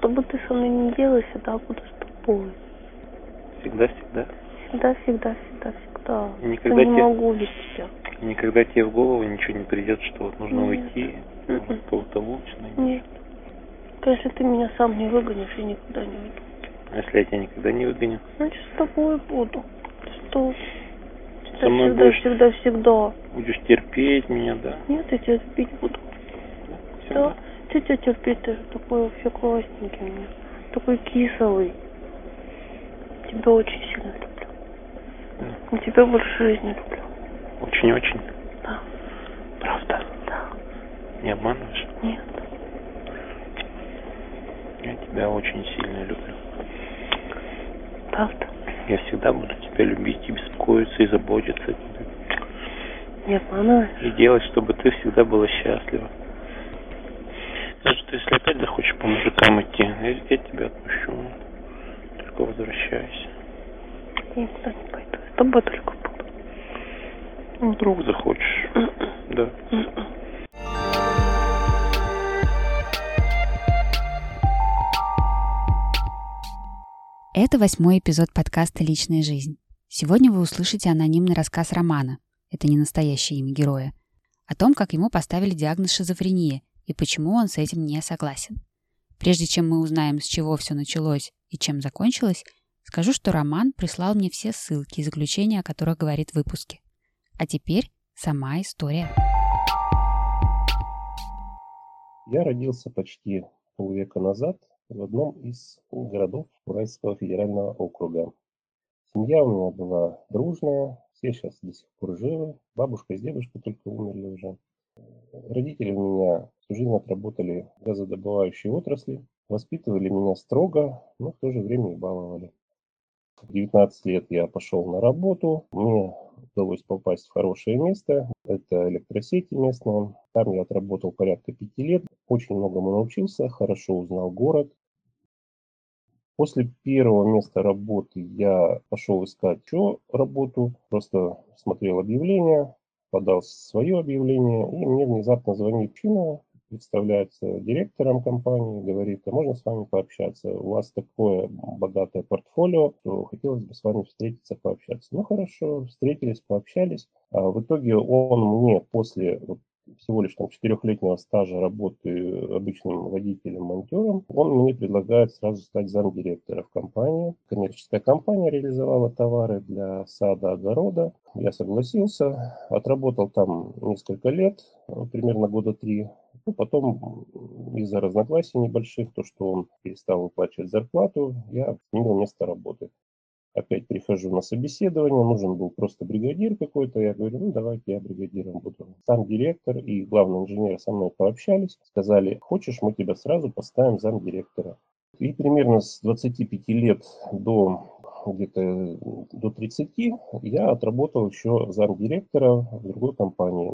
что бы ты со мной ни делал, всегда буду с тобой. Всегда-всегда. Всегда, всегда, всегда, всегда. Никогда Я не тебе- могу без тебя. Никогда тебе в голову ничего не придет, что вот нужно Нет. уйти, кого-то лучше найти. Нет. Если ты меня сам не выгонишь, я никуда не уйду. А если я тебя никогда не выгоню? Значит, с тобой буду. Что? Со мной всегда, будешь- всегда, всегда. Будешь терпеть меня, да? Нет, я тебя любить буду. Всегда. Да, ты тебя терпеть, ты же такой вообще классненький у меня. Такой кислый. Тебя очень сильно люблю. Да. И тебя больше жизни люблю. Очень-очень. Да, Правда? да, Не обманываешь? нет. Я тебя очень сильно люблю. Правда. Я всегда буду тебя любить и беспокоиться, и заботиться о тебе. Не обманываешь? И делать, чтобы ты всегда была счастлива. Даже ты, если опять захочешь по мужикам идти, я, я тебя отпущу. Только возвращайся. Я никуда не пойду. С тобой только буду. Ну, вдруг захочешь. М-м. Да. М-м. Это восьмой эпизод подкаста «Личная жизнь». Сегодня вы услышите анонимный рассказ Романа, это не настоящее имя героя, о том, как ему поставили диагноз шизофрения и почему он с этим не согласен. Прежде чем мы узнаем, с чего все началось и чем закончилось, скажу, что Роман прислал мне все ссылки и заключения, о которых говорит в выпуске. А теперь сама история. Я родился почти полвека назад в одном из городов Уральского федерального округа. Семья у меня была дружная, все сейчас до сих пор живы. Бабушка с дедушкой только умерли уже. Родители у меня всю жизнь отработали в газодобывающей отрасли, воспитывали меня строго, но в то же время и баловали. В 19 лет я пошел на работу, мне удалось попасть в хорошее место, это электросети местные. Там я отработал порядка пяти лет, очень многому научился, хорошо узнал город. После первого места работы я пошел искать еще работу, просто смотрел объявление, подал свое объявление, и мне внезапно звонит Чина, представляется директором компании, говорит, а можно с вами пообщаться? У вас такое богатое портфолио, то хотелось бы с вами встретиться, пообщаться. Ну хорошо, встретились, пообщались. А в итоге он мне после вот всего лишь там четырехлетнего стажа работы обычным водителем-монтером, он мне предлагает сразу стать замдиректора в компании. Коммерческая компания реализовала товары для сада, огорода. Я согласился, отработал там несколько лет, примерно года три. Ну, потом из-за разногласий небольших, то, что он перестал выплачивать зарплату, я сменил место работы. Опять прихожу на собеседование, нужен был просто бригадир какой-то. Я говорю, ну давайте я бригадиром буду. Сам директор и главный инженер со мной пообщались, сказали, хочешь, мы тебя сразу поставим замдиректора. И примерно с 25 лет до где-то до 30 я отработал еще замдиректора в другой компании.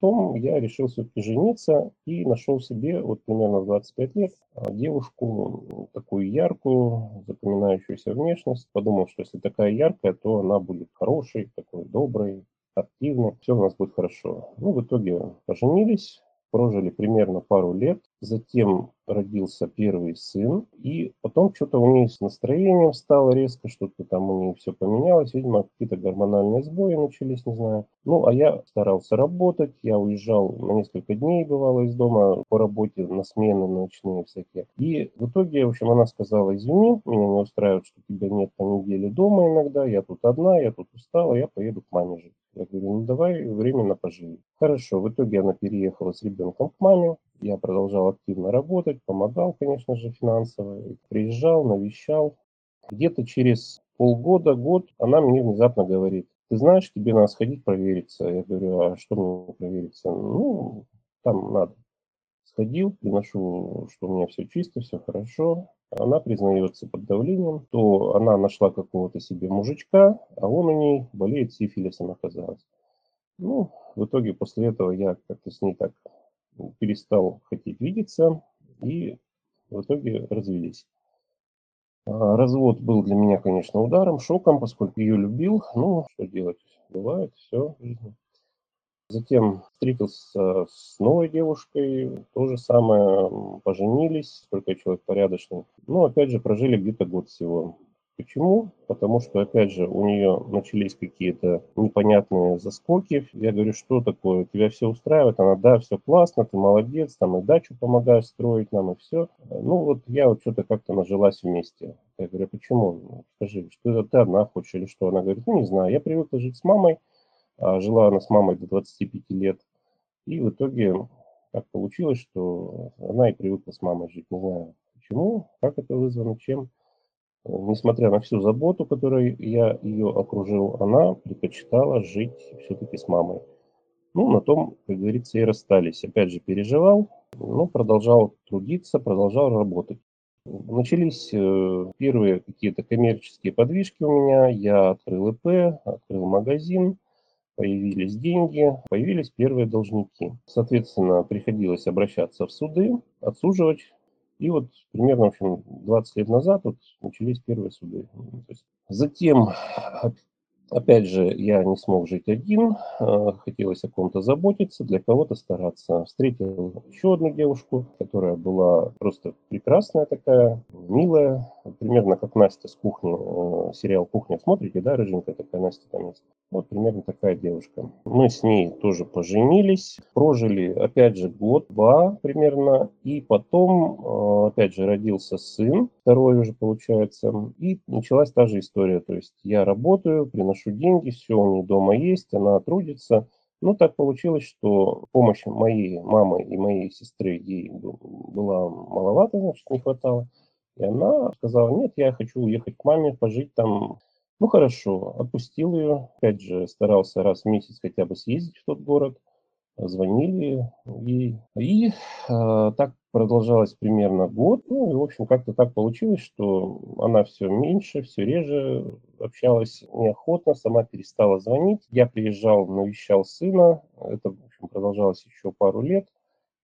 Потом я решил все-таки жениться и нашел себе вот примерно в 25 лет а, девушку такую яркую, запоминающуюся внешность. Подумал, что если такая яркая, то она будет хорошей, такой доброй, активной. Все у нас будет хорошо. Ну, в итоге поженились, прожили примерно пару лет. Затем родился первый сын. И потом что-то у нее с настроением стало резко, что-то там у нее все поменялось. Видимо, какие-то гормональные сбои начались, не знаю. Ну, а я старался работать. Я уезжал на несколько дней, бывало, из дома по работе, на смены ночные всякие. И в итоге, в общем, она сказала, извини, меня не устраивает, что тебя нет по неделе дома иногда. Я тут одна, я тут устала, я поеду к маме жить. Я говорю, ну давай временно поживи. Хорошо, в итоге она переехала с ребенком к маме. Я продолжал активно работать, помогал, конечно же, финансово. Приезжал, навещал. Где-то через полгода, год она мне внезапно говорит, ты знаешь, тебе надо сходить провериться. Я говорю, а что мне провериться? Ну, там надо. Сходил, приношу, что у меня все чисто, все хорошо. Она признается под давлением, то она нашла какого-то себе мужичка, а он у ней болеет сифилисом оказалось. Ну, в итоге после этого я как-то с ней так перестал хотеть видеться и в итоге развелись. А, Развод был для меня, конечно, ударом, шоком, поскольку ее любил. Ну, что делать, бывает, все. Затем встретился с новой девушкой, то же самое, поженились, только человек порядочный. Ну, опять же, прожили где-то год всего. Почему? Потому что, опять же, у нее начались какие-то непонятные заскоки. Я говорю, что такое? Тебя все устраивает? Она, да, все классно, ты молодец, там и дачу помогаешь строить нам, и все. Ну, вот я вот что-то как-то нажилась вместе. Я говорю, «А почему? Скажи, что ты одна хочешь или что? Она говорит, ну, не знаю, я привыкла жить с мамой, жила она с мамой до 25 лет. И в итоге так получилось, что она и привыкла с мамой жить. Не знаю, почему, как это вызвано, чем несмотря на всю заботу, которой я ее окружил, она предпочитала жить все-таки с мамой. Ну, на том, как говорится, и расстались. Опять же, переживал, но продолжал трудиться, продолжал работать. Начались э, первые какие-то коммерческие подвижки у меня. Я открыл ИП, открыл магазин, появились деньги, появились первые должники. Соответственно, приходилось обращаться в суды, отсуживать и вот примерно, в общем, 20 лет назад вот начались первые суды. Затем, опять же, я не смог жить один, а, хотелось о ком-то заботиться, для кого-то стараться. Встретил еще одну девушку, которая была просто прекрасная такая, милая, примерно как Настя с кухни, э, сериал «Кухня» смотрите, да, рыженькая такая Настя там есть. Вот примерно такая девушка. Мы с ней тоже поженились, прожили, опять же, год-два примерно, и потом, э, опять же, родился сын, второй уже получается, и началась та же история. То есть я работаю, приношу деньги, все у нее дома есть, она трудится, ну, так получилось, что помощь моей мамы и моей сестры ей была маловато, значит, не хватало. И она сказала, нет, я хочу уехать к маме, пожить там. Ну хорошо, отпустил ее. Опять же, старался раз в месяц хотя бы съездить в тот город. Звонили. И, и э, так продолжалось примерно год. Ну и, в общем, как-то так получилось, что она все меньше, все реже общалась неохотно, сама перестала звонить. Я приезжал, навещал сына. Это, в общем, продолжалось еще пару лет.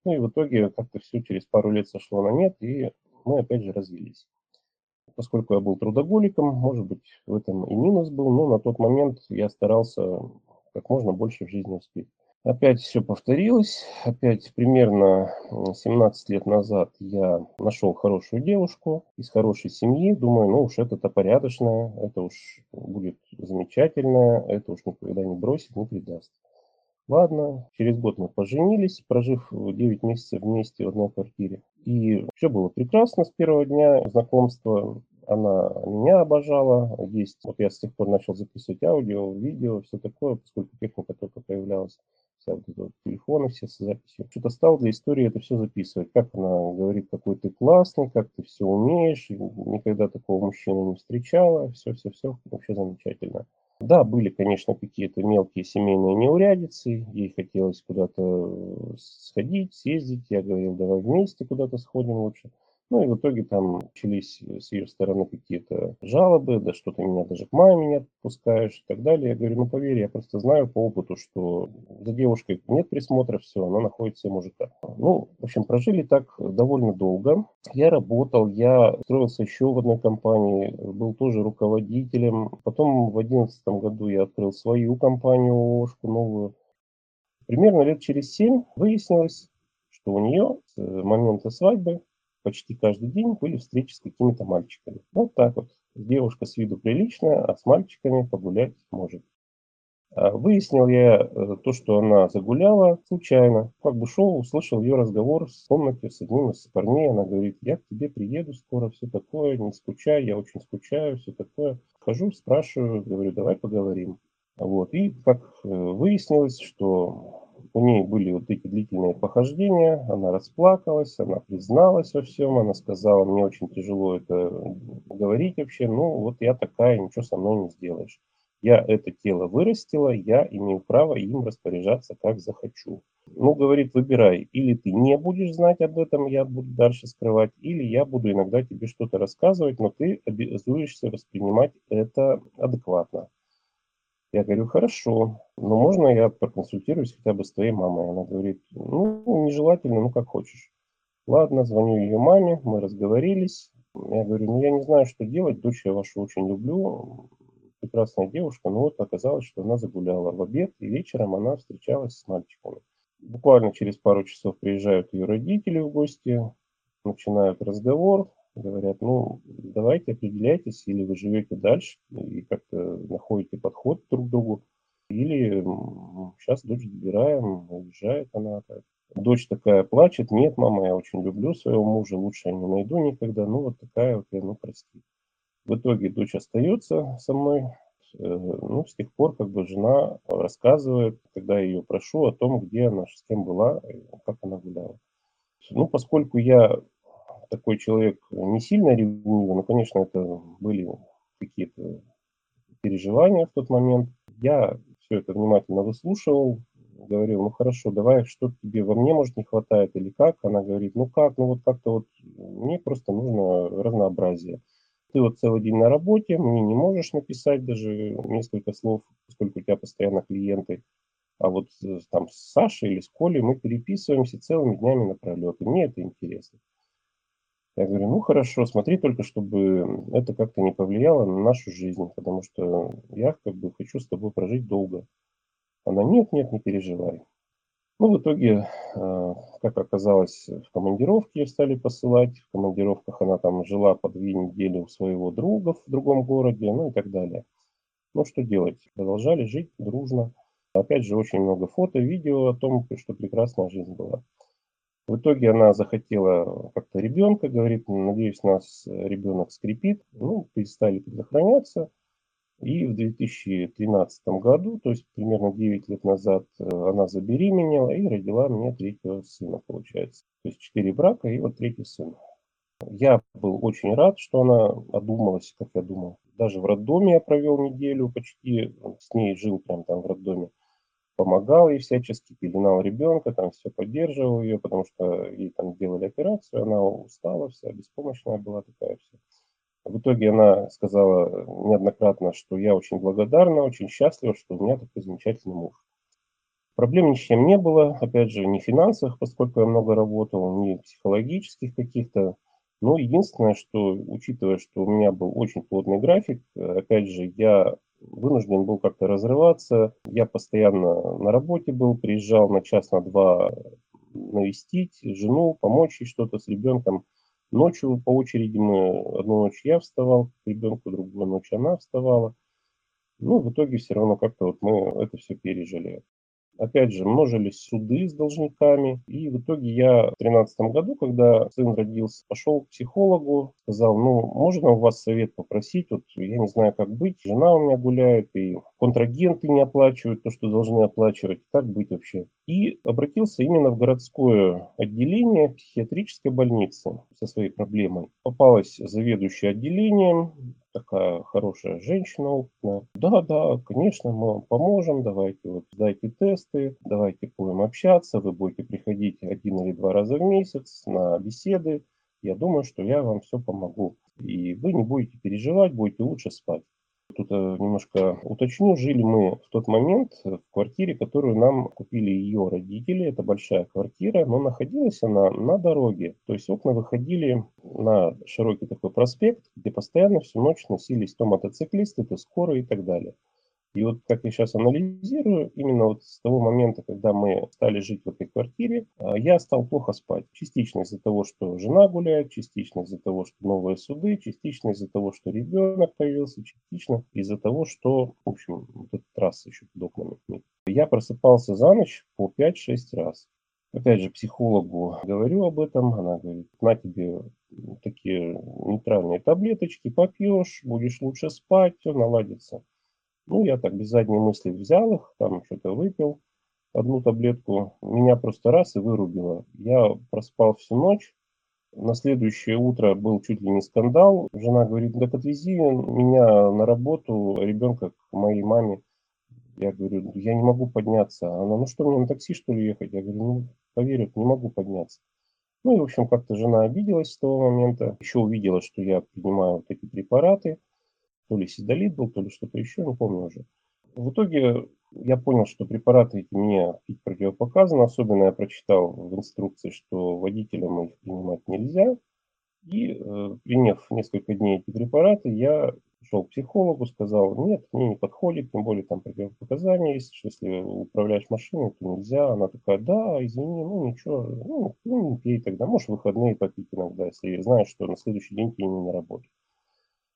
Ну и в итоге как-то все через пару лет сошло на нет, и мы опять же развелись. Поскольку я был трудоголиком, может быть, в этом и минус был, но на тот момент я старался как можно больше в жизни успеть. Опять все повторилось. Опять примерно 17 лет назад я нашел хорошую девушку из хорошей семьи. Думаю, ну уж это-то порядочная, это уж будет замечательная, это уж никогда не бросит, не предаст. Ладно, через год мы поженились, прожив 9 месяцев вместе в одной квартире. И все было прекрасно с первого дня знакомства. Она меня обожала. Есть, вот я с тех пор начал записывать аудио, видео, все такое, поскольку техника только появлялась вся телефоны все с записью. Что-то стал для истории это все записывать. Как она говорит, какой ты классный, как ты все умеешь. Никогда такого мужчины не встречала. Все-все-все, вообще замечательно. Да, были, конечно, какие-то мелкие семейные неурядицы. Ей хотелось куда-то сходить, съездить. Я говорил, давай вместе куда-то сходим лучше. Ну и в итоге там начались с ее стороны какие-то жалобы, да что ты меня даже к маме не отпускаешь и так далее. Я говорю, ну поверь, я просто знаю по опыту, что за девушкой нет присмотра, все, она находится мужика. Ну, в общем, прожили так довольно долго. Я работал, я строился еще в одной компании, был тоже руководителем. Потом в одиннадцатом году я открыл свою компанию, ООшку новую. Примерно лет через семь выяснилось, что у нее с момента свадьбы почти каждый день были встречи с какими-то мальчиками. Вот так вот. Девушка с виду приличная, а с мальчиками погулять может. А выяснил я э, то, что она загуляла случайно. Как бы шел, услышал ее разговор в комнате с одним из парней. Она говорит, я к тебе приеду скоро, все такое, не скучай, я очень скучаю, все такое. Хожу, спрашиваю, говорю, давай поговорим. Вот. И как э, выяснилось, что у ней были вот эти длительные похождения, она расплакалась, она призналась во всем, она сказала, мне очень тяжело это говорить вообще, ну вот я такая, ничего со мной не сделаешь. Я это тело вырастила, я имею право им распоряжаться как захочу. Ну, говорит, выбирай, или ты не будешь знать об этом, я буду дальше скрывать, или я буду иногда тебе что-то рассказывать, но ты обязуешься воспринимать это адекватно. Я говорю, хорошо, но можно я проконсультируюсь хотя бы с твоей мамой? Она говорит, ну, нежелательно, ну, как хочешь. Ладно, звоню ее маме, мы разговорились. Я говорю, ну, я не знаю, что делать, дочь я вашу очень люблю, прекрасная девушка, но вот оказалось, что она загуляла в обед, и вечером она встречалась с мальчиками. Буквально через пару часов приезжают ее родители в гости, начинают разговор, говорят, ну, давайте определяйтесь, или вы живете дальше и как-то находите подход друг к другу, или сейчас дочь добираем, уезжает она. Так. Дочь такая плачет, нет, мама, я очень люблю своего мужа, лучше я не найду никогда. Ну, вот такая вот я, ну, прости. В итоге дочь остается со мной. Э, ну, с тех пор как бы жена рассказывает, когда я ее прошу о том, где она, с кем была, как она гуляла. Ну, поскольку я такой человек не сильно ревнивый, но, конечно, это были какие-то переживания в тот момент. Я все это внимательно выслушивал, говорил, ну хорошо, давай, что тебе во мне, может, не хватает или как? Она говорит, ну как, ну вот как-то вот мне просто нужно разнообразие. Ты вот целый день на работе, мне не можешь написать даже несколько слов, поскольку у тебя постоянно клиенты. А вот э, там с Сашей или с Колей мы переписываемся целыми днями напролет, и мне это интересно. Я говорю, ну хорошо, смотри только, чтобы это как-то не повлияло на нашу жизнь, потому что я как бы хочу с тобой прожить долго. Она, нет, нет, не переживай. Ну, в итоге, э, как оказалось, в командировке ее стали посылать. В командировках она там жила по две недели у своего друга в другом городе, ну и так далее. Ну, что делать? Продолжали жить дружно. Опять же, очень много фото, видео о том, что прекрасная жизнь была. В итоге она захотела как-то ребенка, говорит, надеюсь, нас ребенок скрипит. Ну, перестали предохраняться. И в 2013 году, то есть примерно 9 лет назад, э, она забеременела и родила мне третьего сына, получается. То есть четыре брака и вот третий сын. Я был очень рад, что она одумалась, как я думал. Даже в роддоме я провел неделю почти, с ней жил прям там в роддоме помогал ей всячески, пеленал ребенка, там все поддерживал ее, потому что ей там делали операцию, она устала вся, беспомощная была такая вся. В итоге она сказала неоднократно, что я очень благодарна, очень счастлива, что у меня такой замечательный муж. Проблем ни с чем не было, опять же, ни финансовых, поскольку я много работал, ни психологических каких-то. Но единственное, что, учитывая, что у меня был очень плотный график, опять же, я вынужден был как-то разрываться. Я постоянно на работе был, приезжал на час, на два навестить жену, помочь ей что-то с ребенком. Ночью по очереди мы, одну ночь я вставал к ребенку, другую ночь она вставала. Ну, в итоге все равно как-то вот мы это все пережили. Опять же, множились суды с должниками. И в итоге я в 2013 году, когда сын родился, пошел к психологу, сказал, ну, можно у вас совет попросить? Вот я не знаю, как быть. Жена у меня гуляет, и контрагенты не оплачивают то, что должны оплачивать. Как быть вообще? И обратился именно в городское отделение психиатрической больницы со своей проблемой. Попалась заведующая отделением, такая хорошая женщина опытная. Да, да, конечно, мы вам поможем, давайте вот сдайте тесты, давайте будем общаться, вы будете приходить один или два раза в месяц на беседы. Я думаю, что я вам все помогу. И вы не будете переживать, будете лучше спать. Э, немножко уточню, жили мы в тот момент в квартире, которую нам купили ее родители. Это большая квартира, но находилась она на дороге. То есть окна выходили на широкий такой проспект, где постоянно всю ночь носились то мотоциклисты, то скорые и так далее. И вот как я сейчас анализирую, именно вот с того момента, когда мы стали жить в этой квартире, а, я стал плохо спать. Частично из-за того, что жена гуляет, частично из-за того, что новые суды, частично из-за того, что ребенок появился, частично из-за того, что, в общем, вот эта трасса еще под окнами. Я просыпался за ночь по 5-6 раз. Опять же, психологу говорю об этом, она говорит, на тебе такие нейтральные таблеточки, попьешь, будешь лучше спать, все наладится. Ну, я так без задней мысли взял их, там что-то выпил, одну таблетку. Меня просто раз и вырубило. Я проспал всю ночь. На следующее утро был чуть ли не скандал. Жена говорит, так отвези меня на работу, ребенка к моей маме. Я говорю, я не могу подняться. Она, ну что, мне на такси что ли ехать? Я говорю, ну, поверь, не могу подняться. Ну и, в общем, как-то жена обиделась с того момента. Еще увидела, что я принимаю вот эти препараты то ли сидолит был, то ли что-то еще, не помню уже. В итоге я понял, что препараты эти мне пить противопоказано. Особенно я прочитал в инструкции, что водителям их принимать нельзя. И э, приняв несколько дней эти препараты, я Пошел к психологу, сказал, нет, мне не подходит, тем более там противопоказания есть, что если управляешь машиной, то нельзя. Она такая, да, извини, ну ничего, ну, ну не пей тогда, можешь выходные попить иногда, если знаешь, что на следующий день ты не на работе.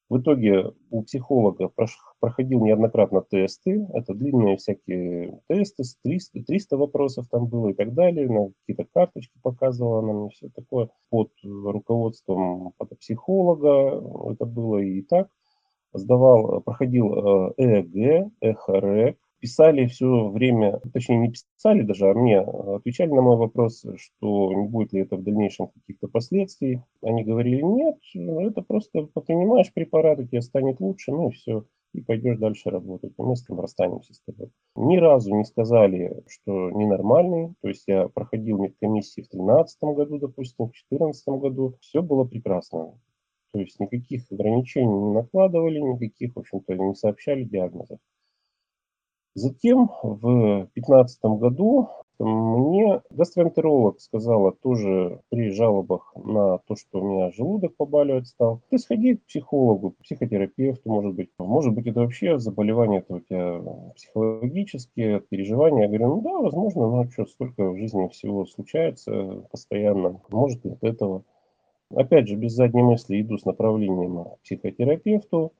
В итоге у психолога проходил неоднократно тесты. Это длинные всякие тесты, 300, 300 вопросов там было и так далее. На какие-то карточки показывала она все такое. Под руководством психолога это было и так. Сдавал, проходил ЭЭГ, ЭХРЭК, писали все время, точнее не писали даже, а мне отвечали на мой вопрос, что не будет ли это в дальнейшем каких-то последствий. Они говорили, нет, это просто принимаешь препараты, тебе станет лучше, ну и все, и пойдешь дальше работать, и мы с тобой расстанемся с тобой. Ни разу не сказали, что ненормальный, то есть я проходил медкомиссии в 2013 году, допустим, в 2014 году, все было прекрасно. То есть никаких ограничений не накладывали, никаких, в общем-то, не сообщали диагнозов. Затем в 2015 году мне гастроэнтеролог сказала тоже при жалобах на то, что у меня желудок побаливать стал. Ты сходи к психологу, психотерапевту, может быть. Может быть, это вообще заболевание это у тебя психологические, переживания. Я говорю, ну да, возможно, но что, столько в жизни всего случается постоянно. Может, от этого. Опять же, без задней мысли иду с направлением к психотерапевту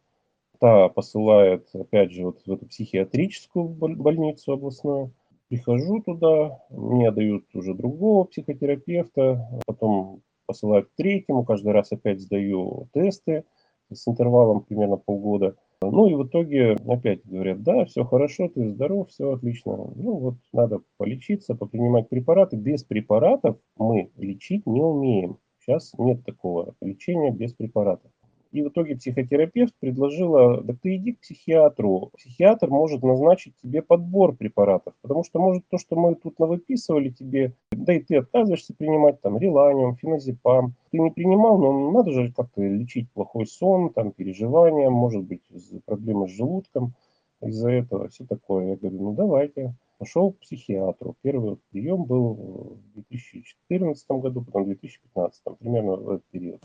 та посылает, опять же, вот в эту психиатрическую больницу областную. Прихожу туда, мне дают уже другого психотерапевта, потом посылают к третьему, каждый раз опять сдаю тесты с интервалом примерно полгода. Ну и в итоге опять говорят, да, все хорошо, ты здоров, все отлично. Ну вот надо полечиться, попринимать препараты. Без препаратов мы лечить не умеем. Сейчас нет такого лечения без препаратов. И в итоге психотерапевт предложила, да ты иди к психиатру. Психиатр может назначить тебе подбор препаратов, потому что может то, что мы тут навыписывали тебе, да и ты отказываешься принимать там реланиум, феназепам. Ты не принимал, но надо же как-то лечить плохой сон, там переживания, может быть проблемы с желудком из-за этого, все такое. Я говорю, ну давайте. Пошел к психиатру. Первый прием был в 2014 году, потом в 2015, примерно в этот период.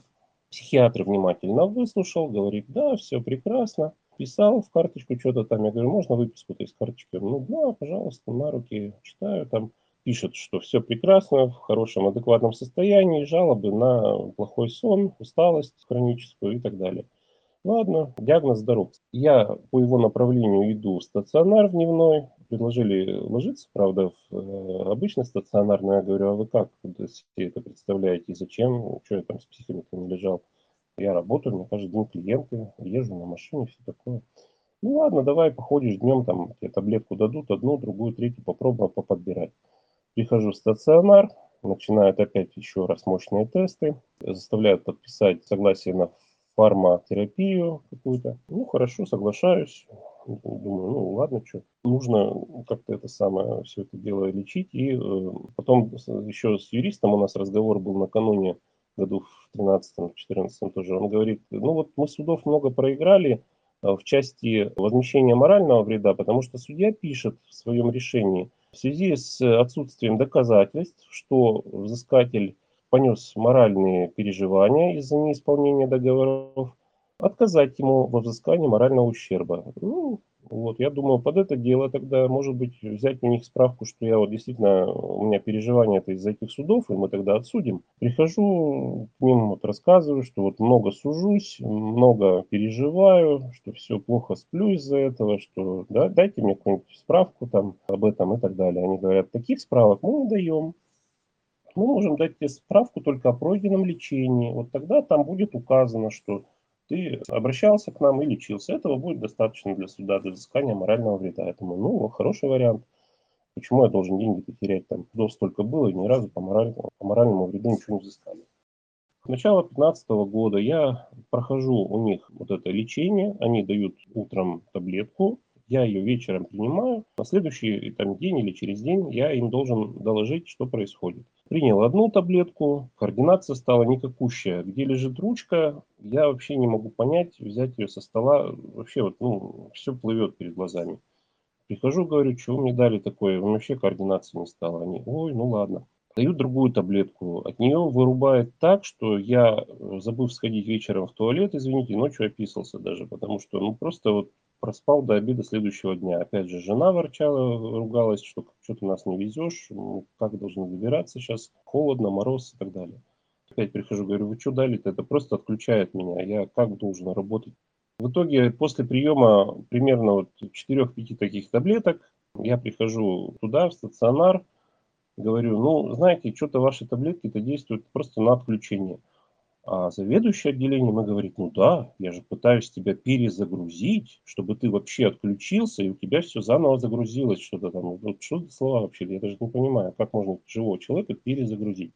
Психиатр внимательно выслушал, говорит, да, все прекрасно. Писал в карточку что-то там. Я говорю, можно выписку-то из карточки? Ну да, пожалуйста, на руки читаю. Там пишет, что все прекрасно, в хорошем, адекватном состоянии, жалобы на плохой сон, усталость хроническую и так далее. Ладно, диагноз здоров. Я по его направлению иду в стационар дневной. Предложили ложиться, правда, в э, обычный стационар, но я говорю, а вы как себе это представляете зачем? Что я там с психами не лежал? Я работаю, мне каждый день клиенты, езжу на машине, все такое. Ну ладно, давай походишь днем, там тебе таблетку дадут, одну, другую, третью, попробуем поподбирать. Прихожу в стационар, начинают опять еще раз мощные тесты, заставляют подписать согласие на фарматерапию какую-то. Ну, хорошо, соглашаюсь. Думаю, ну ладно, что. Нужно как-то это самое, все это дело лечить. И э, потом еще с юристом у нас разговор был накануне, году в 13-14 тоже. Он говорит, ну вот мы судов много проиграли э, в части возмещения морального вреда, потому что судья пишет в своем решении, в связи с отсутствием доказательств, что взыскатель понес моральные переживания из-за неисполнения договоров, отказать ему во взыскании морального ущерба. Ну, вот, я думаю, под это дело тогда, может быть, взять у них справку, что я вот действительно, у меня переживания это из-за этих судов, и мы тогда отсудим. Прихожу к ним, вот рассказываю, что вот много сужусь, много переживаю, что все плохо сплю из-за этого, что да, дайте мне какую-нибудь справку там об этом и так далее. Они говорят, таких справок мы не даем мы можем дать тебе справку только о пройденном лечении. Вот тогда там будет указано, что ты обращался к нам и лечился. Этого будет достаточно для суда, для взыскания морального вреда. Думаю, ну, хороший вариант. Почему я должен деньги терять? Там до столько было, и ни разу по моральному, по моральному вреду ничего не взыскали. С начала 2015 года я прохожу у них вот это лечение. Они дают утром таблетку, я ее вечером принимаю, на следующий там, день или через день я им должен доложить, что происходит. Принял одну таблетку, координация стала никакущая. Где лежит ручка, я вообще не могу понять, взять ее со стола. Вообще вот, ну, все плывет перед глазами. Прихожу, говорю, вы мне дали такое, вообще координации не стало. Они, ой, ну ладно. дают другую таблетку. От нее вырубает так, что я, э, забыв сходить вечером в туалет, извините, ночью описался даже, потому что ну просто вот проспал до обеда следующего дня. Опять же, жена ворчала, ругалась, что что ты нас не везешь, ну, как должны добираться сейчас, холодно, мороз и так далее. Опять прихожу, говорю, вы что дали-то? Это просто отключает меня. Я как должен работать? В итоге, после приема примерно вот 4-5 таких таблеток, я прихожу туда, в стационар, говорю, ну, знаете, что-то ваши таблетки-то действуют просто на отключение. А заведующий отделением и говорит, ну да, я же пытаюсь тебя перезагрузить, чтобы ты вообще отключился, и у тебя все заново загрузилось, что-то там. Вот что за слова вообще, я даже не понимаю, как можно живого человека перезагрузить.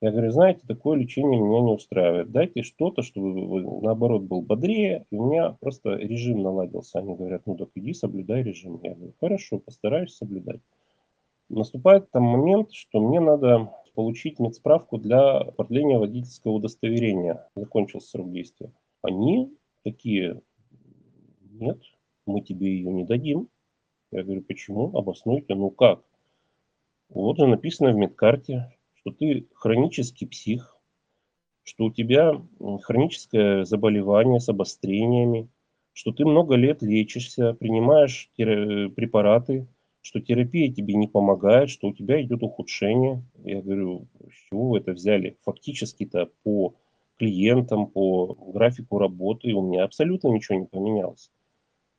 Я говорю, знаете, такое лечение меня не устраивает. Дайте что-то, чтобы наоборот был бодрее, и у меня просто режим наладился. Они говорят, ну так иди соблюдай режим. Я говорю, хорошо, постараюсь соблюдать. Наступает там момент, что мне надо получить медсправку для продления водительского удостоверения. Закончился срок действия. Они такие, нет, мы тебе ее не дадим. Я говорю, почему? Обоснуйте. Ну как? Вот же написано в медкарте, что ты хронический псих, что у тебя хроническое заболевание с обострениями, что ты много лет лечишься, принимаешь препараты, что терапия тебе не помогает, что у тебя идет ухудшение. Я говорю, с чего вы это взяли? Фактически-то по клиентам, по графику работы у меня абсолютно ничего не поменялось.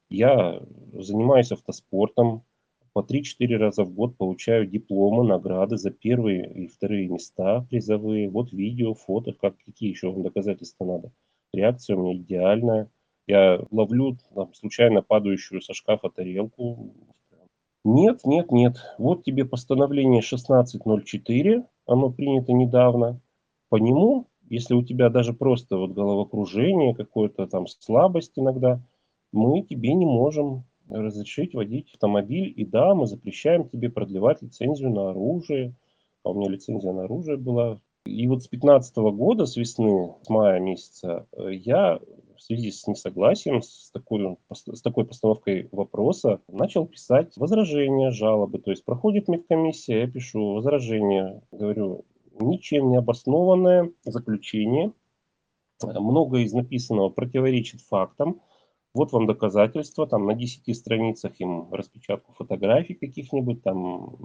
Я занимаюсь автоспортом, по 3-4 раза в год получаю дипломы, награды за первые и вторые места призовые. Вот видео, фото, как, какие еще вам доказательства надо. Реакция у меня идеальная. Я ловлю там, случайно падающую со шкафа тарелку, нет, нет, нет. Вот тебе постановление 1604, оно принято недавно. По нему, если у тебя даже просто вот головокружение, какое-то там слабость иногда, мы тебе не можем разрешить водить автомобиль. И да, мы запрещаем тебе продлевать лицензию на оружие. А у меня лицензия на оружие была. И вот с 2015 года, с весны, с мая месяца, э, я в связи с несогласием с такой, с такой постановкой вопроса начал писать возражения, жалобы. То есть проходит медкомиссия, я пишу возражение, говорю, ничем не обоснованное заключение, много из написанного противоречит фактам. Вот вам доказательства, там на 10 страницах им распечатку фотографий каких-нибудь, там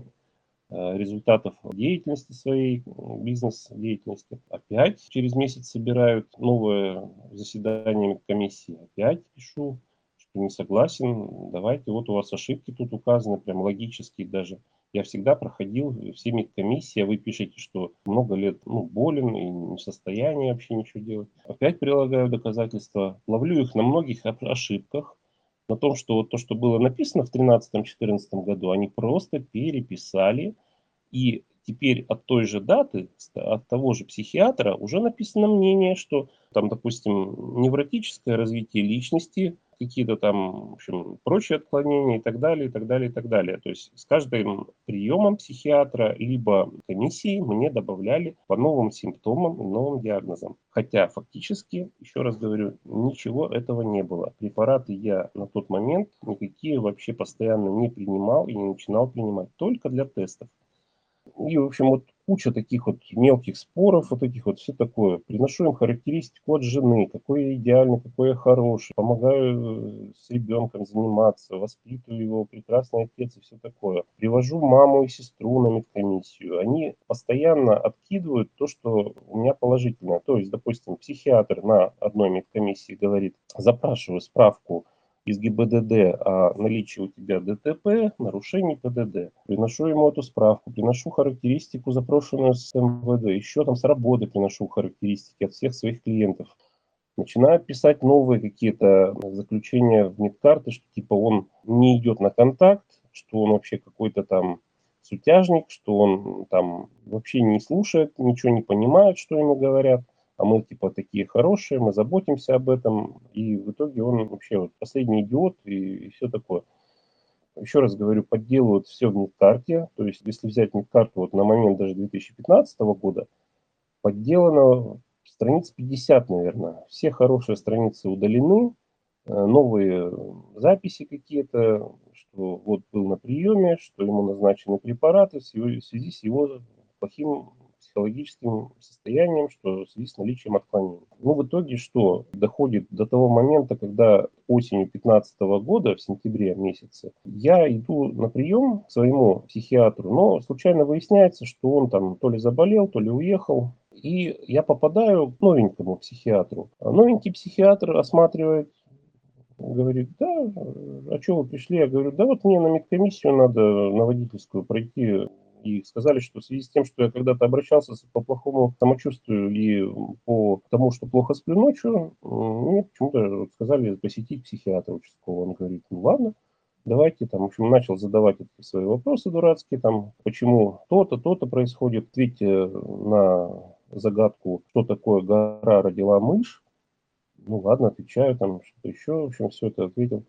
результатов деятельности своей, бизнес-деятельности. Опять через месяц собирают новое заседание комиссии. Опять пишу, что не согласен. Давайте, вот у вас ошибки тут указаны, прям логические даже. Я всегда проходил все медкомиссии, а вы пишете, что много лет ну, болен и не в состоянии вообще ничего делать. Опять прилагаю доказательства, ловлю их на многих ошибках, на том, что вот то, что было написано в 2013-2014 году, они просто переписали, и теперь от той же даты, от того же психиатра уже написано мнение, что там, допустим, невротическое развитие личности, какие-то там, в общем, прочие отклонения и так далее, и так далее, и так далее. То есть с каждым приемом психиатра либо комиссии мне добавляли по новым симптомам и новым диагнозам. Хотя фактически, еще раз говорю, ничего этого не было. Препараты я на тот момент никакие вообще постоянно не принимал и не начинал принимать, только для тестов. И, в общем, вот куча таких вот мелких споров, вот этих вот, все такое. Приношу им характеристику от жены, какой я идеальный, какой я хороший. Помогаю э, с ребенком заниматься, воспитываю его, прекрасный отец и все такое. Привожу маму и сестру на медкомиссию. Они постоянно откидывают то, что у меня положительное. То есть, допустим, психиатр на одной медкомиссии говорит, запрашиваю справку из ГИБДД о наличии у тебя ДТП, нарушений ПДД. Приношу ему эту справку, приношу характеристику, запрошенную с МВД, еще там с работы приношу характеристики от всех своих клиентов. Начинаю писать новые какие-то заключения в медкарты, что типа он не идет на контакт, что он вообще какой-то там сутяжник, что он там вообще не слушает, ничего не понимает, что ему говорят – а мы типа такие хорошие, мы заботимся об этом, и в итоге он вообще вот последний идиот и, и все такое. Еще раз говорю, подделывают все в медкарте, то есть если взять медкарту вот на момент даже 2015 года, подделано страниц 50, наверное. Все хорошие страницы удалены, э, новые записи какие-то, что вот был на приеме, что ему назначены препараты в связи с его плохим психологическим состоянием, что в связи с наличием отклонений. Ну, в итоге что? Доходит до того момента, когда осенью 2015 года, в сентябре месяце, я иду на прием к своему психиатру, но случайно выясняется, что он там то ли заболел, то ли уехал, и я попадаю к новенькому психиатру. А новенький психиатр осматривает говорит, да, а что вы пришли? Я говорю, да вот мне на медкомиссию надо, на водительскую пройти и сказали, что в связи с тем, что я когда-то обращался по плохому самочувствию и по тому, что плохо сплю ночью, мне почему-то сказали посетить психиатра участкового. Он говорит, ну ладно, давайте там, в общем, начал задавать свои вопросы дурацкие, там, почему то-то, то-то происходит, ответьте на загадку, что такое гора родила мышь. Ну ладно, отвечаю, там что-то еще, в общем, все это ответил.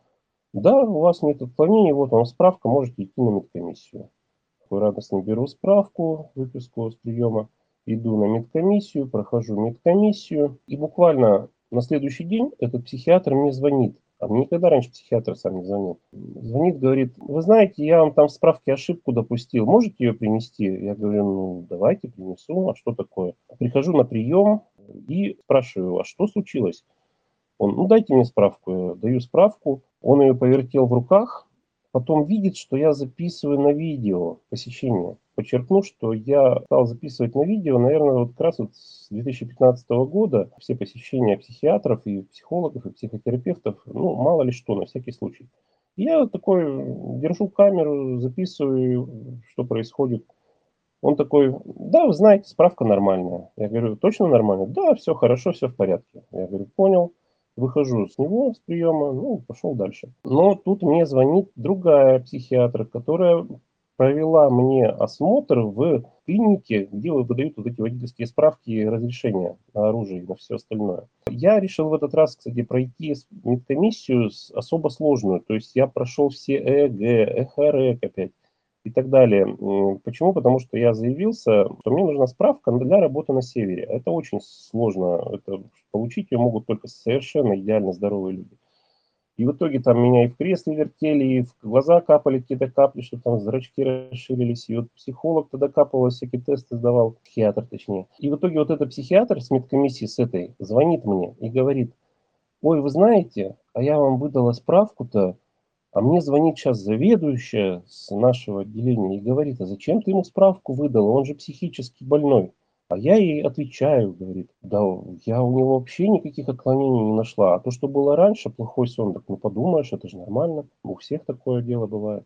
Да, у вас нет отклонений, вот вам справка, можете идти на медкомиссию такой радостный беру справку, выписку с приема, иду на медкомиссию, прохожу медкомиссию, и буквально на следующий день этот психиатр мне звонит. А мне никогда раньше психиатр сам не звонил. Звонит, говорит, вы знаете, я вам там в справке ошибку допустил, можете ее принести? Я говорю, ну давайте принесу, а что такое? Прихожу на прием и спрашиваю, а что случилось? Он, ну дайте мне справку, я даю справку. Он ее повертел в руках, потом видит, что я записываю на видео посещение. Подчеркну, что я стал записывать на видео, наверное, вот как раз вот с 2015 года все посещения психиатров и психологов и психотерапевтов, ну, мало ли что, на всякий случай. Я такой держу камеру, записываю, что происходит. Он такой, да, вы знаете, справка нормальная. Я говорю, точно нормально? Да, все хорошо, все в порядке. Я говорю, понял. Выхожу с него, с приема, ну, пошел дальше. Но тут мне звонит другая психиатр, которая провела мне осмотр в клинике, где выдают вот эти водительские справки и разрешения на оружие и на все остальное. Я решил в этот раз, кстати, пройти медкомиссию особо сложную. То есть я прошел все ЭГ, ЭХРЭК опять и так далее. Почему? Потому что я заявился, что мне нужна справка для работы на севере. Это очень сложно. Это, получить ее могут только совершенно идеально здоровые люди. И в итоге там меня и в кресле вертели, и в глаза капали какие-то капли, что там зрачки расширились. И вот психолог тогда капал, всякие тесты сдавал, психиатр точнее. И в итоге вот этот психиатр с медкомиссии с этой звонит мне и говорит, ой, вы знаете, а я вам выдала справку-то, а мне звонит сейчас заведующая с нашего отделения и говорит, а зачем ты ему справку выдала, он же психически больной. А я ей отвечаю, говорит, да я у него вообще никаких отклонений не нашла. А то, что было раньше, плохой сон, так ну подумаешь, это же нормально. У всех такое дело бывает.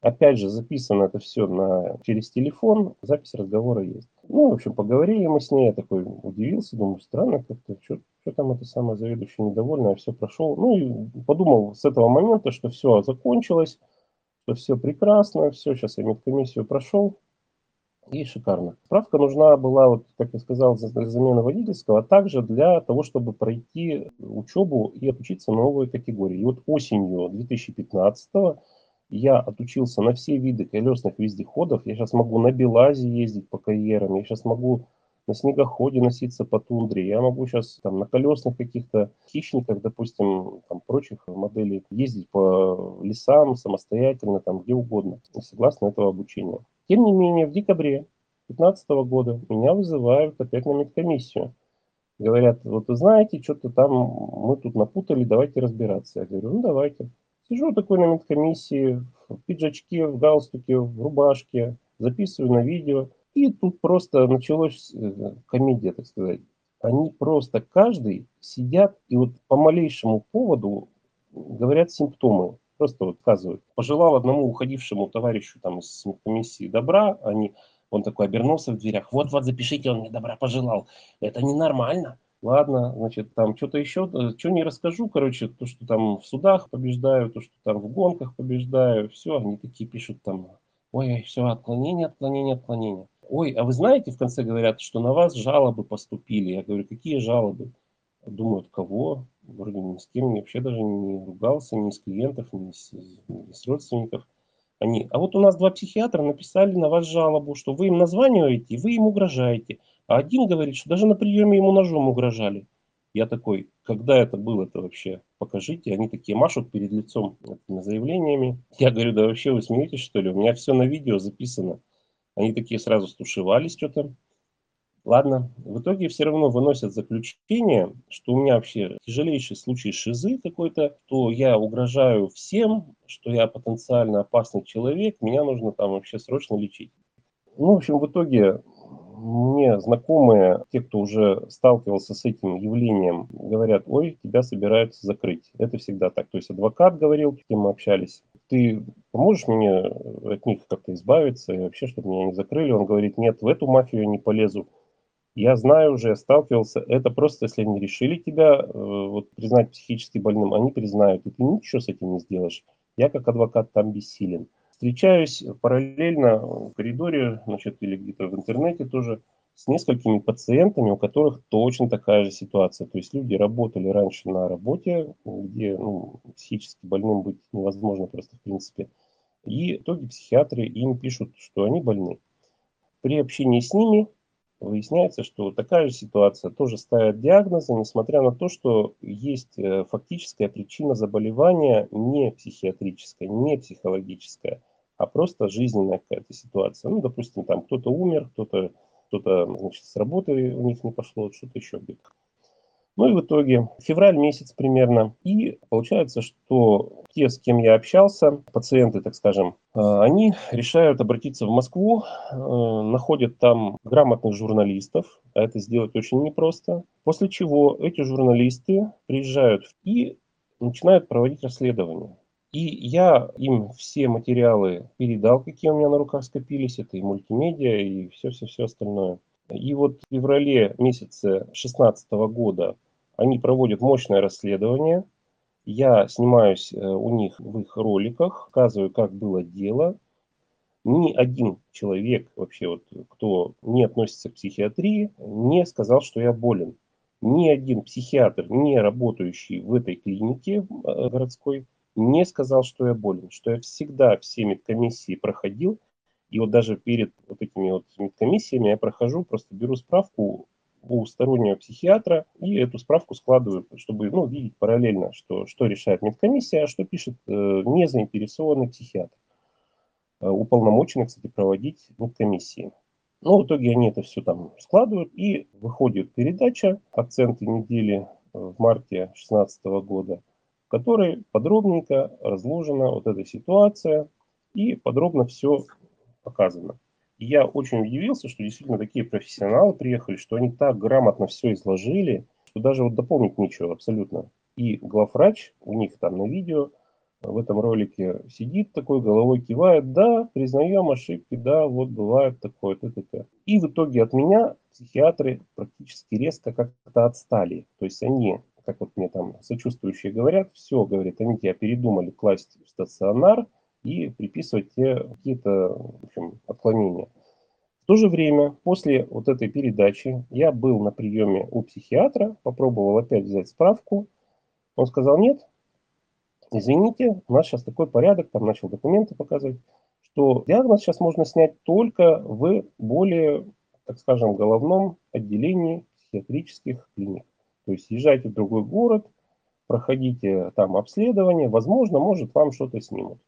Опять же, записано это все на, через телефон, запись разговора есть. Ну, в общем, поговорили мы с ней, я такой удивился, думаю, странно как-то, что, там это самое заведующая недовольная, все прошел. Ну, и подумал с этого момента, что все закончилось, что все прекрасно, все, сейчас я медкомиссию прошел, и шикарно. Справка нужна была, вот, как я сказал, для замены водительского, а также для того, чтобы пройти учебу и отучиться новой категории. И вот осенью 2015 я отучился на все виды колесных вездеходов. Я сейчас могу на Белазе ездить по карьерам. Я сейчас могу на снегоходе носиться по тундре. Я могу сейчас там на колесных каких-то хищниках, допустим, там прочих моделей ездить по лесам самостоятельно, там где угодно, согласно этого обучения. Тем не менее, в декабре 2015 года меня вызывают опять на медкомиссию. Говорят, вот вы знаете, что-то там мы тут напутали, давайте разбираться. Я говорю, ну давайте. Сижу такой на медкомиссии, в пиджачке, в галстуке, в рубашке, записываю на видео. И тут просто началась э, комедия, так сказать. Они просто каждый сидят и вот по малейшему поводу говорят симптомы. Просто вот сказывают. Пожелал одному уходившему товарищу там из комиссии добра, они, он такой обернулся в дверях. Вот, вот, запишите, он мне добра пожелал. Это ненормально. Ладно, значит, там что-то еще, э, что не расскажу, короче, то, что там в судах побеждаю, то, что там в гонках побеждаю, все, они такие пишут там, ой, все, отклонение, отклонение, отклонение. Ой, а вы знаете, в конце говорят, что на вас жалобы поступили. Я говорю, какие жалобы? Думают, кого? Вроде ни с кем вообще даже не ругался, ни с клиентов, ни с, ни с родственников. Они, а вот у нас два психиатра написали на вас жалобу, что вы им названиваете, вы им угрожаете. А один говорит, что даже на приеме ему ножом угрожали. Я такой, когда это было-то вообще? Покажите. Они такие машут перед лицом этими заявлениями. Я говорю, да вообще вы смеетесь, что ли? У меня все на видео записано. Они такие сразу стушевались что-то. Ладно, в итоге все равно выносят заключение, что у меня вообще тяжелейший случай шизы какой-то, что я угрожаю всем, что я потенциально опасный человек, меня нужно там вообще срочно лечить. Ну, в общем, в итоге мне знакомые, те, кто уже сталкивался с этим явлением, говорят, ой, тебя собираются закрыть. Это всегда так. То есть адвокат говорил, с кем мы общались, ты поможешь мне от них как-то избавиться и вообще, чтобы меня не закрыли? Он говорит, нет, в эту мафию я не полезу. Я знаю уже, сталкивался, это просто, если они решили тебя э, вот, признать психически больным, они признают, и ты ничего с этим не сделаешь. Я как адвокат там бессилен. Встречаюсь параллельно в коридоре, значит, или где-то в интернете тоже, с несколькими пациентами, у которых точно такая же ситуация. То есть люди работали раньше на работе, где ну, психически больным быть невозможно просто в принципе. И в итоге психиатры им пишут, что они больны. При общении с ними выясняется, что такая же ситуация тоже ставят диагнозы, несмотря на то, что есть э, фактическая причина заболевания не психиатрическая, не психологическая, а просто жизненная какая-то ситуация. Ну, допустим, там кто-то умер, кто-то кто-то значит, с работы у них не пошло, что-то еще где-то. Ну и в итоге февраль месяц примерно. И получается, что те, с кем я общался, пациенты, так скажем, э, они решают обратиться в Москву, э, находят там грамотных журналистов, а это сделать очень непросто. После чего эти журналисты приезжают и начинают проводить расследование. И я им все материалы передал, какие у меня на руках скопились. Это и мультимедиа, и все-все-все остальное. И вот в феврале месяце 2016 года они проводят мощное расследование. Я снимаюсь э, у них в их роликах, показываю, как было дело. Ни один человек вообще, вот, кто не относится к психиатрии, не сказал, что я болен. Ни один психиатр, не работающий в этой клинике э, городской, не сказал, что я болен, что я всегда все медкомиссии проходил, и вот даже перед вот этими вот медкомиссиями я прохожу, просто беру справку у стороннего психиатра и эту справку складываю, чтобы ну, видеть параллельно, что, что решает медкомиссия, а что пишет э, незаинтересованный психиатр. Э, уполномоченный, кстати, проводить медкомиссии. Но в итоге они это все там складывают, и выходит передача «Акценты недели» в марте 2016 года, которой подробненько разложена вот эта ситуация и подробно все показано я очень удивился, что действительно такие профессионалы приехали, что они так грамотно все изложили, что даже вот дополнить нечего абсолютно. И главврач у них там на видео в этом ролике сидит такой, головой кивает, да, признаем ошибки, да, вот бывает такое, т, т, т. И в итоге от меня психиатры практически резко как-то отстали. То есть они, как вот мне там сочувствующие говорят, все, говорят, они тебя передумали класть в стационар, и приписывать те какие-то в общем, отклонения. В то же время, после вот этой передачи, я был на приеме у психиатра, попробовал опять взять справку. Он сказал, нет, извините, у нас сейчас такой порядок, там начал документы показывать, что диагноз сейчас можно снять только в более, так скажем, головном отделении психиатрических клиник. То есть езжайте в другой город, проходите там обследование, возможно, может вам что-то снимут.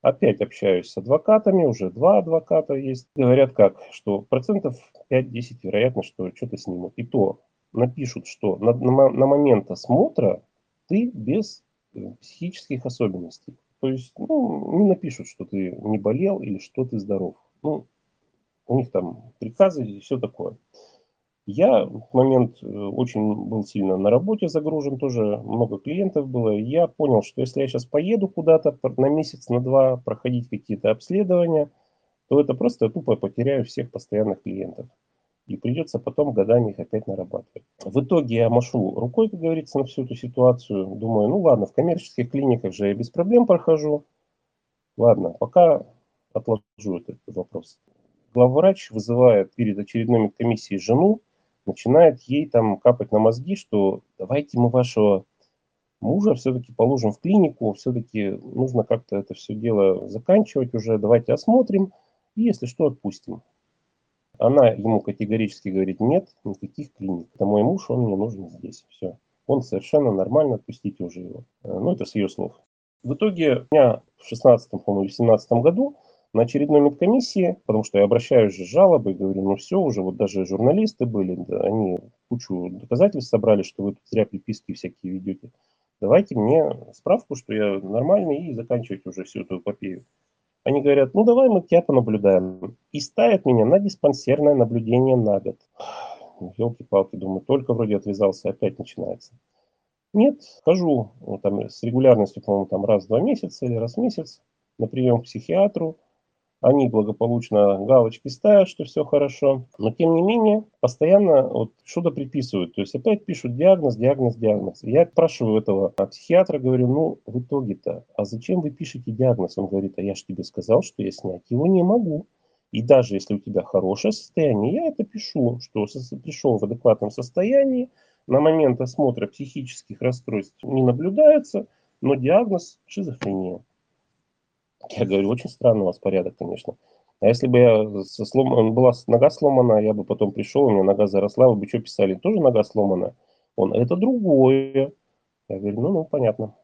Опять общаюсь с адвокатами, уже два адвоката есть. Говорят как, что процентов 5-10 вероятно, что что-то снимут. И то напишут, что на, на, на момент осмотра ты без э, психических особенностей. То есть, ну, не напишут, что ты не болел или что ты здоров. Ну, у них там приказы и все такое. Я в момент э, очень был сильно на работе загружен, тоже много клиентов было. Я понял, что если я сейчас поеду куда-то на месяц, на два проходить какие-то обследования, то это просто тупо потеряю всех постоянных клиентов. И придется потом годами их опять нарабатывать. В итоге я машу рукой, как говорится, на всю эту ситуацию. Думаю, ну ладно, в коммерческих клиниках же я без проблем прохожу. Ладно, пока отложу этот вопрос. Главврач вызывает перед очередной комиссией жену, начинает ей там капать на мозги, что давайте мы вашего мужа все-таки положим в клинику, все-таки нужно как-то это все дело заканчивать уже, давайте осмотрим и, если что, отпустим. Она ему категорически говорит, нет, никаких клиник. Это мой муж, он мне нужен здесь. Все. Он совершенно нормально, отпустите уже его. Э, ну, это с ее слов. В итоге у меня в 16 или 17 году На очередной медкомиссии, потому что я обращаюсь с жалобой, говорю, ну все, уже вот даже журналисты были, да, они кучу доказательств собрали, что вы тут зря приписки всякие ведете. Давайте мне справку, что я нормальный, и заканчивайте уже всю эту эпопею. Они говорят, ну давай мы тебя понаблюдаем. И ставят меня на диспансерное наблюдение на год. Елки-палки, думаю, только вроде отвязался, опять начинается. Нет, хожу там, с регулярностью, по-моему, там раз в два месяца или раз в месяц на прием к психиатру. Они благополучно галочки ставят, что все хорошо. Но тем не менее, постоянно вот что-то приписывают. То есть опять пишут диагноз, диагноз, диагноз. Я спрашиваю этого психиатра, говорю, ну в итоге-то, а зачем вы пишете диагноз? Он говорит, а я же тебе сказал, что я снять его не могу. И даже если у тебя хорошее состояние, я это пишу, что пришел в адекватном состоянии, на момент осмотра психических расстройств не наблюдается, но диагноз шизофрения. Я говорю, очень странный у вас порядок, конечно. А если бы я со слом... была нога сломана, я бы потом пришел, у меня нога заросла, вы бы что писали, тоже нога сломана? Он, это другое. Я говорю, ну, ну, понятно.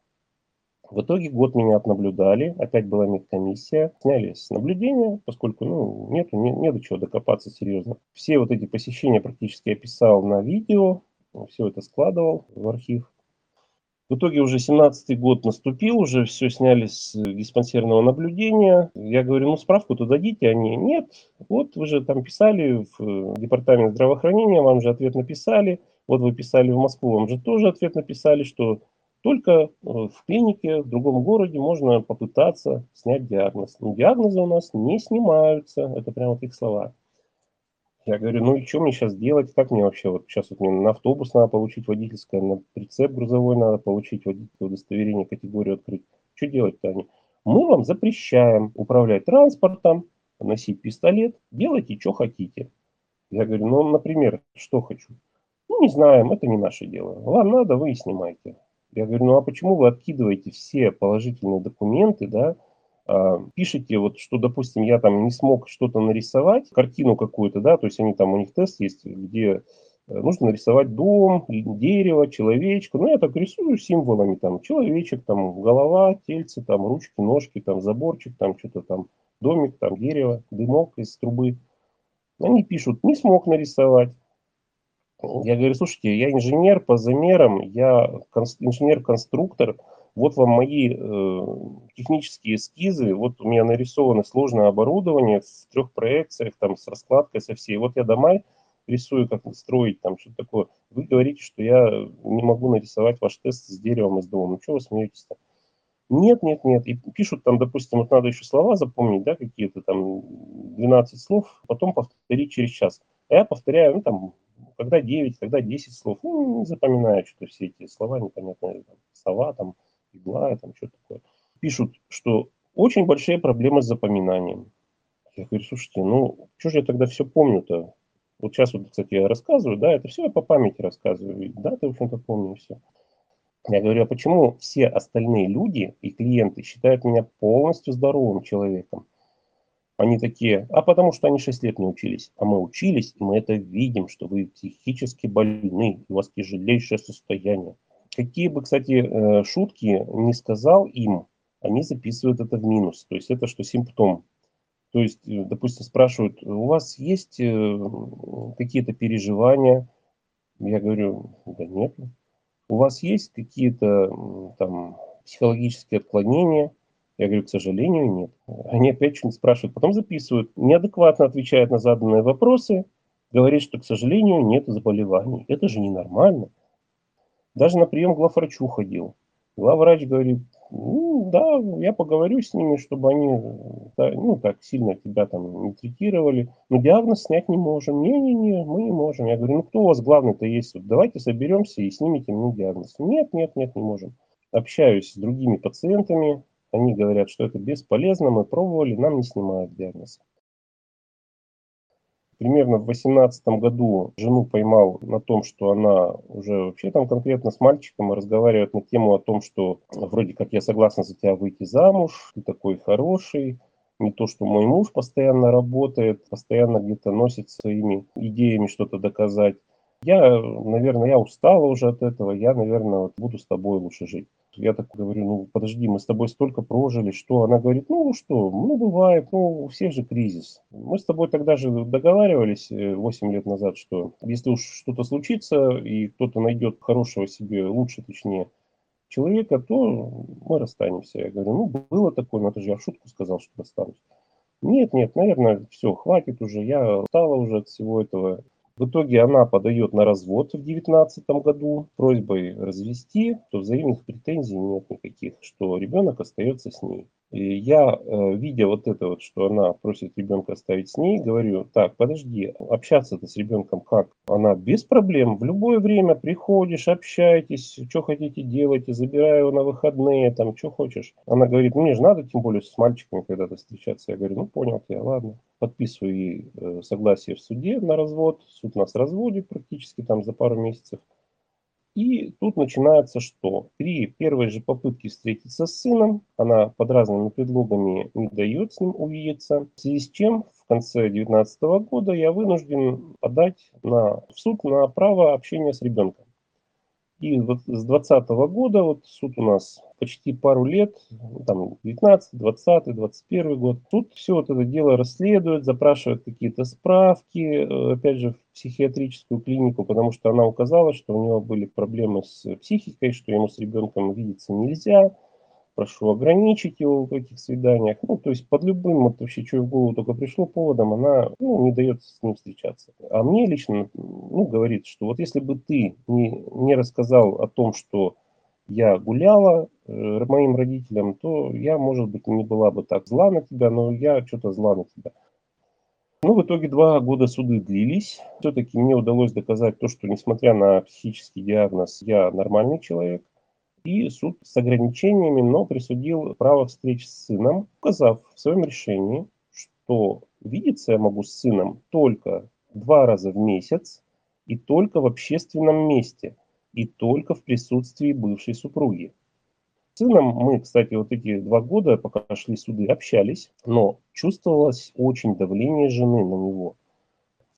В итоге год меня отнаблюдали, опять была медкомиссия, сняли с наблюдения, поскольку ну, нету, не, не до чего докопаться серьезно. Все вот эти посещения практически я писал на видео, все это складывал в архив. В итоге уже 17-й год наступил, уже все сняли с диспансерного наблюдения. Я говорю, ну справку-то дадите, они, нет, вот вы же там писали в э, департамент здравоохранения, вам же ответ написали, вот вы писали в Москву, вам же тоже ответ написали, что только э, в клинике в другом городе можно попытаться снять диагноз. Но диагнозы у нас не снимаются, это прямо вот их слова. Я говорю, ну и что мне сейчас делать? Как мне вообще? Вот сейчас вот мне на автобус надо получить водительское, на прицеп грузовой надо получить водительское удостоверение, категорию открыть. Что делать-то они? Мы вам запрещаем управлять транспортом, носить пистолет, делайте, что хотите. Я говорю, ну, например, что хочу? Ну, не знаем, это не наше дело. Вам надо, вы и снимайте. Я говорю, ну а почему вы откидываете все положительные документы, да, пишите, вот, что, допустим, я там не смог что-то нарисовать, картину какую-то, да, то есть они там, у них тест есть, где э, нужно нарисовать дом, дерево, человечка. Ну, я так рисую символами, там, человечек, там, голова, тельце, там, ручки, ножки, там, заборчик, там, что-то там, домик, там, дерево, дымок из трубы. Они пишут, не смог нарисовать. Я говорю, слушайте, я инженер по замерам, я инженер-конструктор, вот вам мои э, технические эскизы, вот у меня нарисовано сложное оборудование в трех проекциях, там, с раскладкой со всей. Вот я дома рисую, как строить, там, что-то такое. Вы говорите, что я не могу нарисовать ваш тест с деревом из дома. Ну, что вы смеетесь-то? Нет, нет, нет. И пишут там, допустим, вот надо еще слова запомнить, да, какие-то там 12 слов, потом повторить через час. А я повторяю, ну, там, когда 9, когда 10 слов. Ну, не запоминаю что-то все эти слова непонятные. Там, сова, там, игла, там что такое. Пишут, что очень большие проблемы с запоминанием. Я говорю, слушайте, ну, что же я тогда все помню-то? Вот сейчас вот, кстати, я рассказываю, да, это все я по памяти рассказываю. Да, ты, в общем-то, помню все. Я говорю, а почему все остальные люди и клиенты считают меня полностью здоровым человеком? Они такие, а потому что они 6 лет не учились. А мы учились, и мы это видим, что вы психически больны, у вас тяжелейшее состояние. Какие бы, кстати, э, шутки не сказал им, они записывают это в минус. То есть это что симптом. То есть, э, допустим, спрашивают, у вас есть э, какие-то переживания? Я говорю, да нет. У вас есть какие-то там психологические отклонения? Я говорю, к сожалению, нет. Они опять что-нибудь спрашивают, потом записывают, неадекватно отвечают на заданные вопросы, говорит, что, к сожалению, нет заболеваний. Это же ненормально. Даже на прием главврачу ходил. Главврач говорит, ну, да, я поговорю с ними, чтобы они, ну, так сильно тебя там не третировали. Но диагноз снять не можем. Не-не-не, мы не можем. Я говорю, ну, кто у вас главный-то есть? Вот давайте соберемся и снимите мне диагноз. Нет, нет, нет, не можем. Общаюсь с другими пациентами. Они говорят, что это бесполезно, мы пробовали, нам не снимают диагноз. Примерно в 2018 году жену поймал на том, что она уже вообще там конкретно с мальчиком разговаривает на тему о том, что вроде как я согласна за тебя выйти замуж, ты такой хороший, не то, что мой муж постоянно работает, постоянно где-то носит своими идеями что-то доказать. Я, наверное, я устала уже от этого, я, наверное, вот буду с тобой лучше жить. Я так говорю, ну подожди, мы с тобой столько прожили, что? Она говорит, ну что, ну бывает, ну у всех же кризис. Мы с тобой тогда же договаривались 8 лет назад, что если уж что-то случится, и кто-то найдет хорошего себе, лучше точнее, человека, то мы расстанемся. Я говорю, ну было такое, но это же я в шутку сказал, что расстанусь. Нет, нет, наверное, все, хватит уже, я устала уже от всего этого. В итоге она подает на развод в 2019 году просьбой развести, то взаимных претензий нет никаких, что ребенок остается с ней. И я, э, видя вот это вот, что она просит ребенка оставить с ней, говорю, так, подожди, общаться-то с ребенком как? Она без проблем, в любое время приходишь, общаетесь, что хотите делать, забираю на выходные, там, что хочешь. Она говорит, мне же надо, тем более с мальчиками когда-то встречаться. Я говорю, ну понял тебя, ладно. Подписываю ей э, согласие в суде на развод. Суд нас разводит практически там за пару месяцев. И тут начинается что? При первой же попытке встретиться с сыном, она под разными предлогами не дает с ним увидеться, в связи с чем в конце 2019 года я вынужден подать на, в суд на право общения с ребенком. И вот с 2020 года, вот суд у нас почти пару лет, там 19, 20, 21 год, тут все вот это дело расследует, запрашивает какие-то справки, э, опять же, в психиатрическую клинику, потому что она указала, что у него были проблемы с психикой, что ему с ребенком видеться нельзя, прошу ограничить его в этих свиданиях. Ну, то есть под любым, вот вообще, что в голову только пришло поводом, она ну, не дает с ним встречаться. А мне лично ну, говорит, что вот если бы ты не, не рассказал о том, что я гуляла э, моим родителям, то я, может быть, не была бы так зла на тебя, но я что-то зла на тебя. Ну, в итоге два года суды длились. Все-таки мне удалось доказать то, что, несмотря на психический диагноз, я нормальный человек. И суд с ограничениями, но присудил право встреч с сыном, указав в своем решении, что видеться я могу с сыном только два раза в месяц и только в общественном месте, и только в присутствии бывшей супруги. С сыном мы, кстати, вот эти два года, пока шли суды, общались, но чувствовалось очень давление жены на него.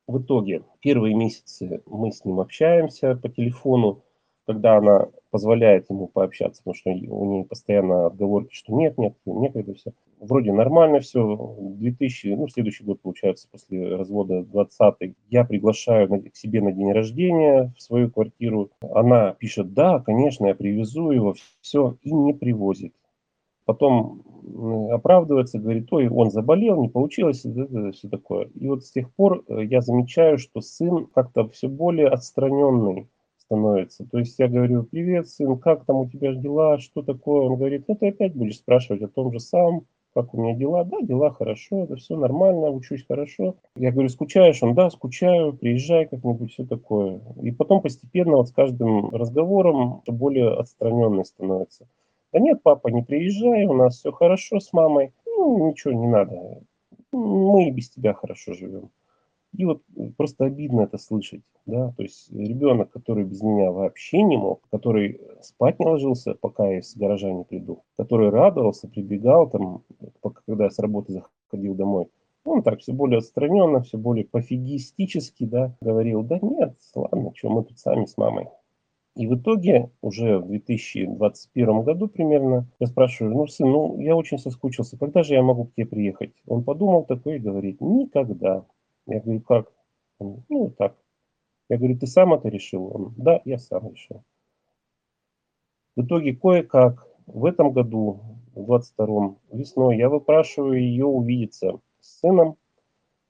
В итоге первые месяцы мы с ним общаемся по телефону, когда она позволяет ему пообщаться, потому что у нее постоянно отговорки, что нет, нет, некогда все. Вроде нормально все. 2000, ну, следующий год, получается, после развода 20 я приглашаю на, к себе на день рождения в свою квартиру. Она пишет, да, конечно, я привезу его, все, и не привозит. Потом оправдывается, говорит, ой, он заболел, не получилось, все такое. И вот с тех пор э, я замечаю, что сын как-то все более отстраненный становится. То есть я говорю, привет, сын, как там у тебя дела, что такое? Он говорит, ну ты опять будешь спрашивать о том же самом, как у меня дела? Да, дела хорошо, это все нормально, учусь хорошо. Я говорю, скучаешь? Он, да, скучаю, приезжай как-нибудь, все такое. И потом постепенно вот с каждым разговором более отстраненный становится. Да нет, папа, не приезжай, у нас все хорошо с мамой. Ну, ничего не надо. Мы и без тебя хорошо живем. И вот просто обидно это слышать, да, то есть ребенок, который без меня вообще не мог, который спать не ложился, пока я с гаража не приду, который радовался, прибегал там, когда я с работы заходил домой, он так все более отстраненно, все более пофигистически, да, говорил, да нет, ладно, что мы тут сами с мамой. И в итоге уже в 2021 году примерно я спрашиваю, ну, сын, ну, я очень соскучился, когда же я могу к тебе приехать? Он подумал такой и говорит, никогда. Я говорю, как? Он, ну, так. Я говорю, ты сам это решил? Он, да, я сам решил. В итоге кое-как в этом году, в 22-м, весной, я выпрашиваю ее увидеться с сыном.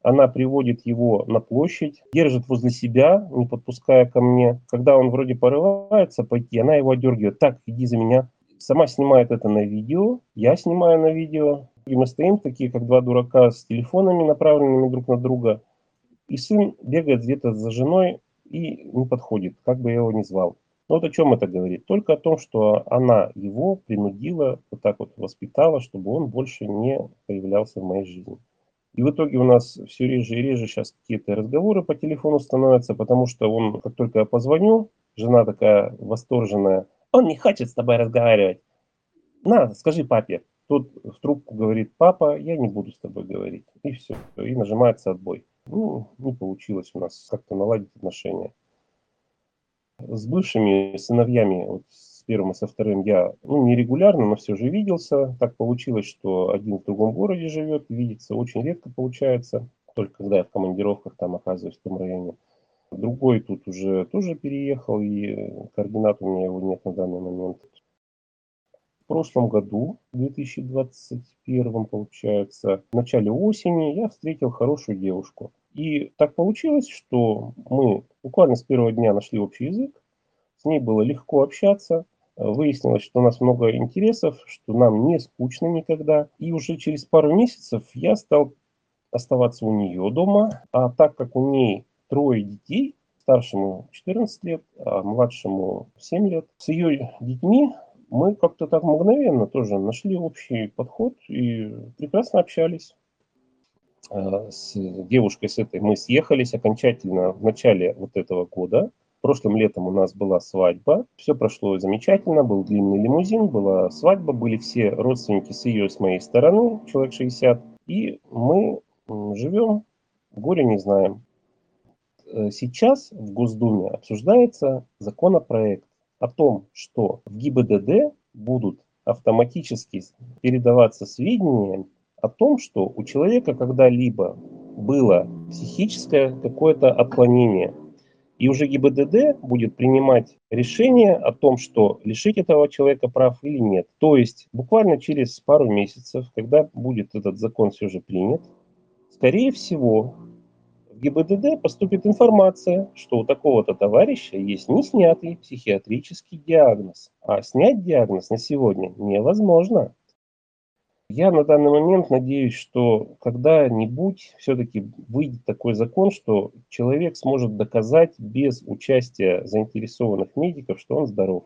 Она приводит его на площадь, держит возле себя, не подпуская ко мне. Когда он вроде порывается пойти, она его одергивает. Так, иди за меня. Сама снимает это на видео, я снимаю на видео. И мы стоим такие, как два дурака, с телефонами направленными друг на друга. И сын бегает где-то за женой и не подходит, как бы я его ни звал. Но вот о чем это говорит? Только о том, что она его принудила, вот так вот воспитала, чтобы он больше не появлялся в моей жизни. И в итоге у нас все реже и реже сейчас какие-то разговоры по телефону становятся, потому что он, как только я позвоню, жена такая восторженная, он не хочет с тобой разговаривать. На, скажи папе. Тут в трубку говорит, папа, я не буду с тобой говорить. И все, и нажимается отбой. Ну, не получилось у нас как-то наладить отношения. С бывшими сыновьями, вот с первым и со вторым я ну, нерегулярно, но все же виделся. Так получилось, что один в другом городе живет, видеться очень редко получается, только когда я в командировках там оказываюсь в том районе. Другой тут уже тоже переехал, и координат у меня его нет на данный момент. В прошлом году, в 2021 получается, в начале осени я встретил хорошую девушку. И так получилось, что мы буквально с первого дня нашли общий язык, с ней было легко общаться, выяснилось, что у нас много интересов, что нам не скучно никогда. И уже через пару месяцев я стал оставаться у нее дома, а так как у ней трое детей, старшему 14 лет, а младшему 7 лет, с ее детьми мы как-то так мгновенно тоже нашли общий подход и прекрасно общались. Э, с девушкой с этой мы съехались окончательно в начале вот этого года. Прошлым летом у нас была свадьба. Все прошло замечательно. Был длинный лимузин, была свадьба, были все родственники с ее, с моей стороны, человек 60. И мы живем, горе не знаем. Э, сейчас в Госдуме обсуждается законопроект о том, что в ГИБДД будут автоматически передаваться сведения о том, что у человека когда-либо было психическое какое-то отклонение. И уже ГИБДД будет принимать решение о том, что лишить этого человека прав или нет. То есть буквально через пару месяцев, когда будет этот закон все же принят, скорее всего, в ГИБДД поступит информация, что у такого-то товарища есть не снятый психиатрический диагноз. А снять диагноз на сегодня невозможно. Я на данный момент надеюсь, что когда-нибудь все-таки выйдет такой закон, что человек сможет доказать без участия заинтересованных медиков, что он здоров.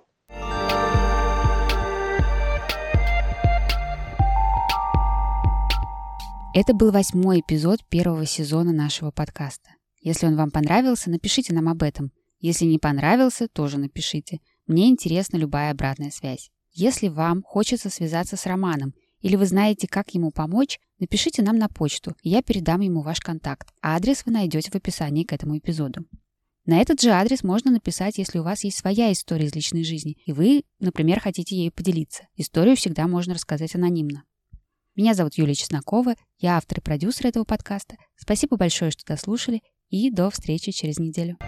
Это был восьмой эпизод первого сезона нашего подкаста. Если он вам понравился, напишите нам об этом. Если не понравился, тоже напишите. Мне интересна любая обратная связь. Если вам хочется связаться с Романом или вы знаете, как ему помочь, напишите нам на почту, и я передам ему ваш контакт. А адрес вы найдете в описании к этому эпизоду. На этот же адрес можно написать, если у вас есть своя история из личной жизни, и вы, например, хотите ею поделиться. Историю всегда можно рассказать анонимно. Меня зовут Юлия Чеснокова, я автор и продюсер этого подкаста. Спасибо большое, что дослушали, и до встречи через неделю.